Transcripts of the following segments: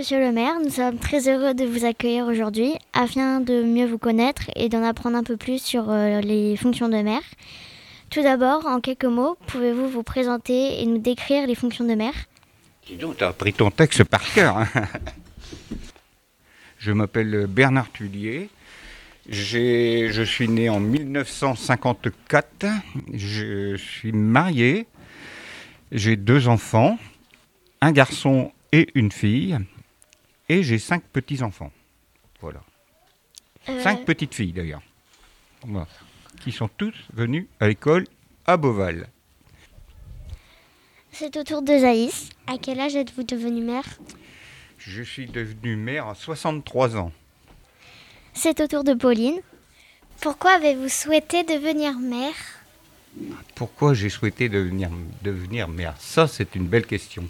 monsieur le maire, nous sommes très heureux de vous accueillir aujourd'hui afin de mieux vous connaître et d'en apprendre un peu plus sur euh, les fonctions de maire. Tout d'abord, en quelques mots, pouvez-vous vous présenter et nous décrire les fonctions de maire? Dis donc, tu as pris ton texte par cœur. hein. Je m'appelle Bernard Tullier. Je suis né en 1954. Je suis marié. J'ai deux enfants, un garçon et une fille. Et j'ai cinq petits-enfants. Voilà. Euh, Cinq petites filles d'ailleurs. Voilà. Qui sont tous venus à l'école à Beauval. C'est au tour de Zaïs. À quel âge êtes-vous devenu maire Je suis devenu maire à 63 ans. C'est au tour de Pauline. Pourquoi avez-vous souhaité devenir maire Pourquoi j'ai souhaité devenir, devenir maire Ça, c'est une belle question.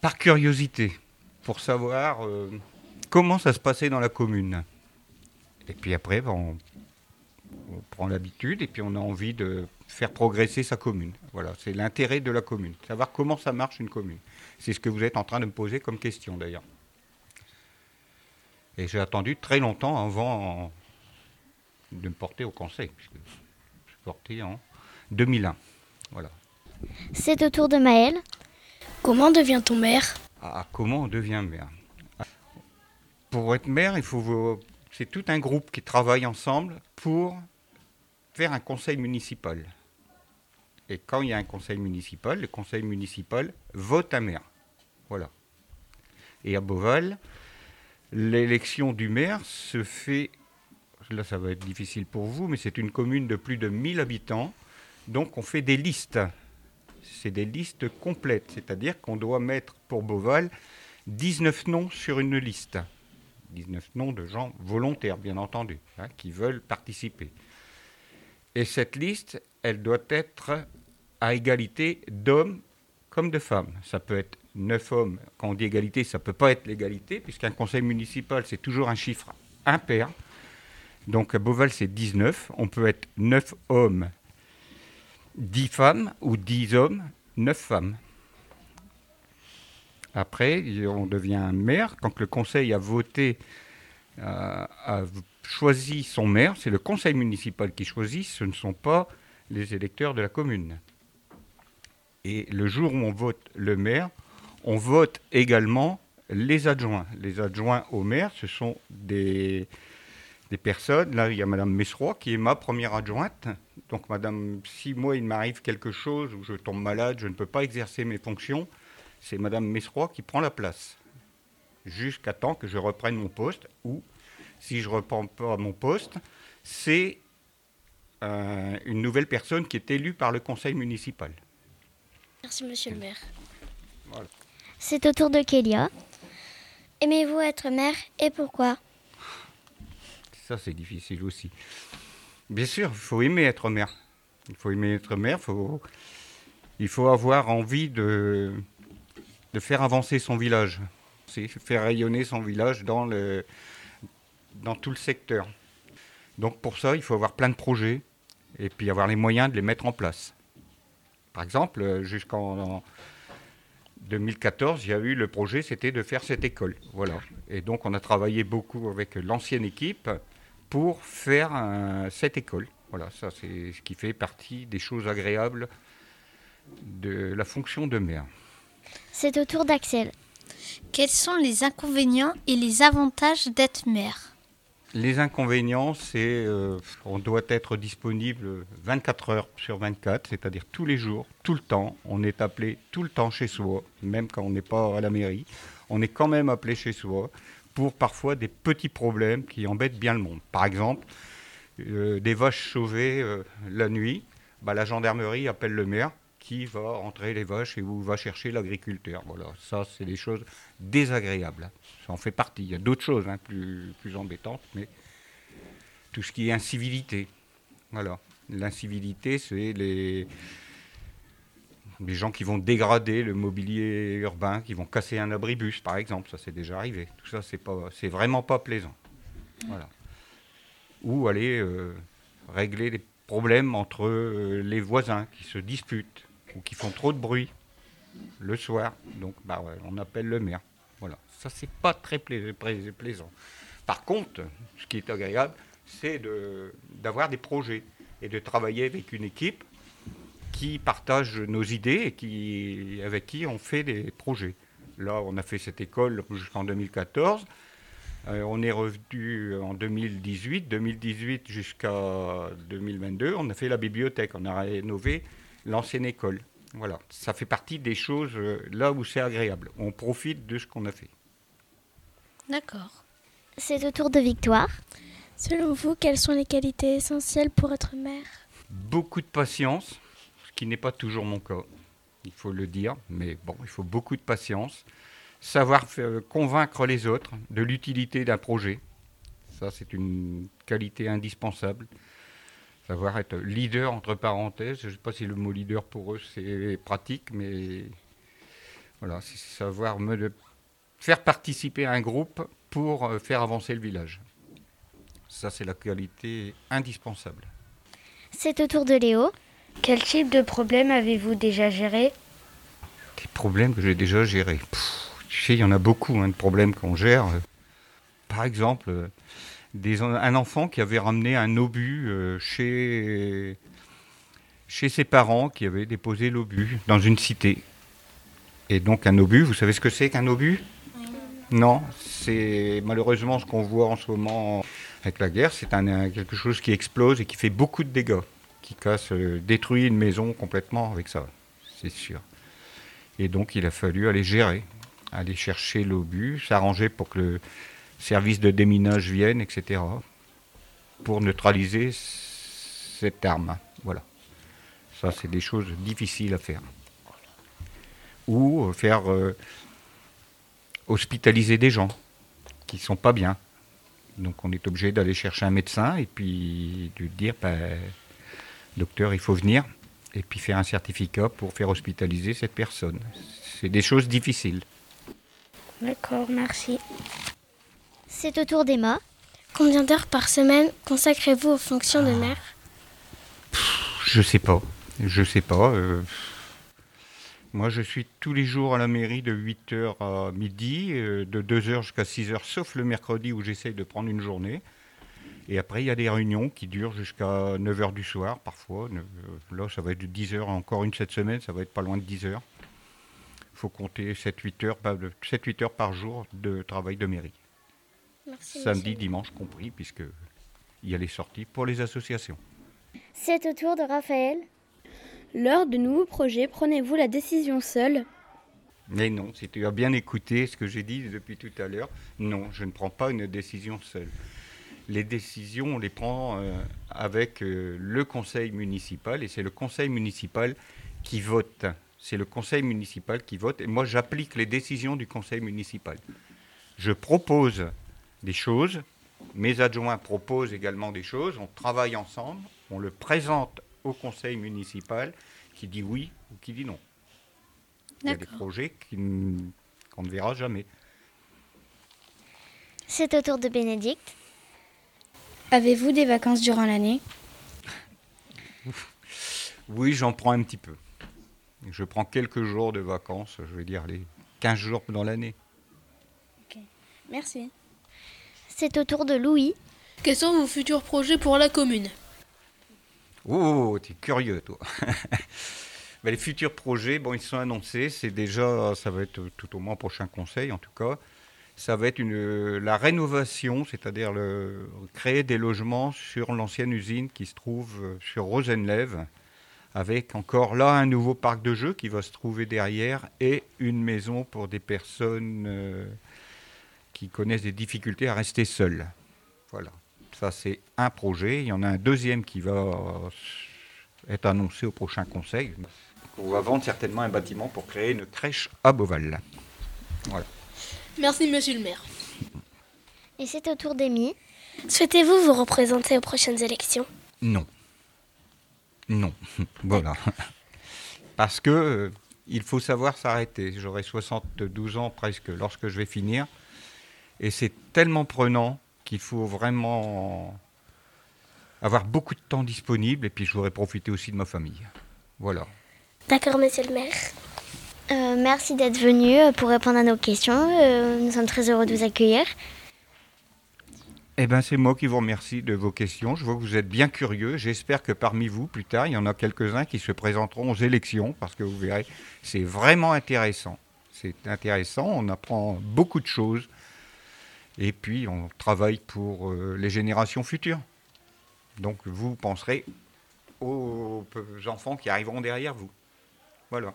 Par curiosité, pour savoir euh, comment ça se passait dans la commune. Et puis après, ben, on, prend l'habitude et puis on a envie de faire progresser sa commune. Voilà, c'est l'intérêt de la commune. Savoir comment ça marche une commune. C'est ce que vous êtes en train de me poser comme question d'ailleurs. Et j'ai attendu très longtemps avant de me porter au conseil. puisque je suis porté en 2001. Voilà. C'est au tour de Maël. Comment devient-on maire? Ah, comment on devient maire Pour être maire, il faut c'est tout un groupe qui travaille ensemble pour faire un conseil municipal. Et quand il y a un conseil municipal, le conseil municipal vote un maire. Voilà. Et à Beauval, l'élection du maire se fait, là ça va être difficile pour vous, mais c'est une commune de plus de 1000 habitants, donc on fait des listes c'est des listes complètes, c'est-à-dire qu'on doit mettre pour Beauval 19 noms sur une liste. 19 noms de gens volontaires, bien entendu, hein, qui veulent participer. Et cette liste, elle doit être à égalité d'hommes comme de femmes. Ça peut être 9 hommes. Quand on dit égalité, ça ne peut pas être l'égalité, puisqu'un conseil municipal, c'est toujours un chiffre impair. Donc à Beauval, c'est 19. On peut être 9 hommes 10 femmes ou 10 hommes, 9 femmes. Après, on devient maire. Quand le conseil a voté, euh, a choisi son maire, c'est le conseil municipal qui choisit, ce ne sont pas les électeurs de la commune. Et le jour où on vote le maire, on vote également les adjoints. Les adjoints au maire, ce sont des, des personnes. Là, il y a Madame Mesroy qui est ma première adjointe. Donc, Madame, si moi il m'arrive quelque chose ou je tombe malade, je ne peux pas exercer mes fonctions, c'est Madame Mesroy qui prend la place jusqu'à temps que je reprenne mon poste. Ou si je ne reprends pas mon poste, c'est euh, une nouvelle personne qui est élue par le conseil municipal. Merci monsieur le maire. C'est au tour de Kélia. Aimez-vous être maire et pourquoi? Ça, c'est difficile aussi. Bien sûr, il faut aimer être maire. Il faut aimer être maire. Il faut avoir envie de, faire avancer son village. Faire rayonner son village dans, dans tout le secteur. Donc pour ça, il faut avoir plein de projets et puis avoir les moyens de les mettre en place. Par exemple, jusqu'en 2014, il y a eu le projet, c'était de faire cette école. Voilà. Et donc on a travaillé beaucoup avec l'ancienne équipe pour faire euh, cette école. Voilà, ça c'est ce qui fait partie des choses agréables de la fonction de maire. C'est au tour d'Axel. Quels sont les inconvénients et les avantages d'être maire? Les inconvénients, c'est euh, on doit être disponible 24 heures sur 24, c'est-à-dire tous les jours, tout le temps. On est appelé tout le temps chez soi, même quand on n'est pas à la mairie. On est quand même appelé chez soi pour parfois des petits problèmes qui embêtent bien le monde. Par exemple, euh, des vaches sauvées euh, la nuit, bah, la gendarmerie appelle le maire qui va entrer les vaches et où va chercher l'agriculteur. Voilà, ça c'est des choses désagréables. Ça en fait partie. Il y a d'autres choses hein, plus, plus embêtantes, mais tout ce qui est incivilité. Voilà. L'incivilité, c'est les, les gens qui vont dégrader le mobilier urbain, qui vont casser un abribus, par exemple. Ça, c'est déjà arrivé. Tout ça, c'est pas, c'est vraiment pas plaisant. Voilà. Ou aller euh, régler des problèmes entre euh, les voisins qui se disputent ou qui font trop de bruit le soir. Donc, bah, on appelle le maire. Voilà, ça c'est pas très plaisant. Par contre, ce qui est agréable, c'est d'avoir des projets et de travailler avec une équipe qui partage nos idées et qui, avec qui on fait des projets. Là, on a fait cette école jusqu'en 2014. Euh, on est revenu en 2018. 2018 jusqu'à 2022, on a fait la bibliothèque. On a rénové l'ancienne école. Voilà, ça fait partie des choses euh, là où c'est agréable. On profite de ce qu'on a fait. D'accord. C'est au tour de Victoire. Selon vous, quelles sont les qualités essentielles pour être maire? Beaucoup de patience, ce qui n'est pas toujours mon cas, il faut le dire, mais bon, il faut beaucoup de patience. Savoir convaincre les autres de l'utilité d'un projet, ça c'est une qualité indispensable. Savoir être leader, entre parenthèses, je ne sais pas si le mot leader pour eux c'est pratique, mais voilà, savoir me faire participer un groupe pour euh, faire avancer le village. Ça, c'est la qualité indispensable. C'est au tour de Léo. Quel type de problème avez-vous déjà géré Des problèmes que j'ai déjà gérés. tu sais, il y en a beaucoup hein, de problèmes qu'on gère. Par exemple, des, un enfant qui avait ramené un obus euh, chez, chez ses parents qui avaient déposé l'obus dans une cité. Et donc un obus, vous savez ce que c'est qu'un obus? Non, c'est malheureusement ce qu'on voit en ce moment avec la guerre, c'est quelque chose qui explose et qui fait beaucoup de dégâts, qui casse, détruit une maison complètement avec ça, c'est sûr. Et donc il a fallu aller gérer, aller chercher l'obus, s'arranger pour que le service de déminage vienne, etc., pour neutraliser cette arme. Voilà. Ça, c'est des choses difficiles à faire. Ou euh, faire euh, hospitaliser des gens qui ne sont pas bien. Donc on est obligé d'aller chercher un médecin et puis de dire, ben, docteur, il faut venir et puis faire un certificat pour faire hospitaliser cette personne. C'est des choses difficiles. D'accord, merci. C'est au tour d'Emma. Combien d'heures par semaine consacrez-vous aux fonctions de maire Je sais pas. Je sais pas. Euh, moi, je suis tous les jours à la mairie de 8h à midi, euh, de 2h jusqu'à 6h, sauf le mercredi où j'essaye de prendre une journée. Et après, il y a des réunions qui durent jusqu'à 9h du soir, parfois. Euh, là, ça va être de 10h, encore une cette semaine, ça va être pas loin de 10h. Il faut compter 7-8 heures, 7, heures par jour de travail de mairie. Samedi, dimanche compris, puisqu'il y a les sorties pour les associations. C'est au tour de Raphaël. Lors de nouveaux projets, prenez-vous la décision seule Mais non, si tu as bien écouté ce que j'ai dit depuis tout à l'heure, non, je ne prends pas une décision seule. Les décisions, on les prend euh, avec euh, le conseil municipal et c'est le conseil municipal qui vote. C'est le conseil municipal qui vote et moi j'applique les décisions du conseil municipal. Je propose des choses, mes adjoints proposent également des choses, on travaille ensemble, on le présente au conseil municipal qui dit oui ou qui dit non. Il y a des projets qu'on ne verra jamais. C'est au tour de Bénédicte. Avez-vous des vacances durant l'année? Oui, j'en prends un petit peu. Je prends quelques jours de vacances, je vais dire les 15 jours dans l'année. Ok, merci. C'est au tour de Louis. Quels sont vos futurs projets pour la commune? Oh, tu es curieux, toi. Ben, les futurs projets, bon, ils sont annoncés. C'est déjà, ça va être tout au moins prochain conseil, en tout cas. Ça va être une, la rénovation, c'est-à-dire créer des logements sur l'ancienne usine qui se trouve sur Rosenlève, avec encore là un nouveau parc de jeux qui va se trouver derrière et une maison pour des personnes euh, qui connaissent des difficultés à rester seules. Voilà. Ça, c'est un projet. Il y en a un deuxième qui va être annoncé au prochain conseil. On va vendre certainement un bâtiment pour créer une crèche à Beauval. Voilà. Merci, monsieur le maire. Et c'est au tour d'Amy. Souhaitez-vous vous représenter aux prochaines élections? Non. Non. voilà. Parce que euh, il faut savoir s'arrêter. J'aurai 72 ans presque lorsque je vais finir. Et c'est tellement prenant qu'il faut vraiment avoir beaucoup de temps disponible et puis je voudrais profiter aussi de ma famille. Voilà. D'accord, monsieur le maire. Euh, merci d'être venu euh, pour répondre à nos questions. Euh, nous sommes très heureux de vous accueillir. Eh bien, c'est moi qui vous remercie de vos questions. Je vois que vous êtes bien curieux. J'espère que parmi vous, plus tard, il y en a quelques-uns qui se présenteront aux élections, parce que vous verrez, c'est vraiment intéressant. C'est intéressant, on apprend beaucoup de choses, et puis on travaille pour les générations futures. Donc vous penserez aux enfants qui arriveront derrière vous. Voilà.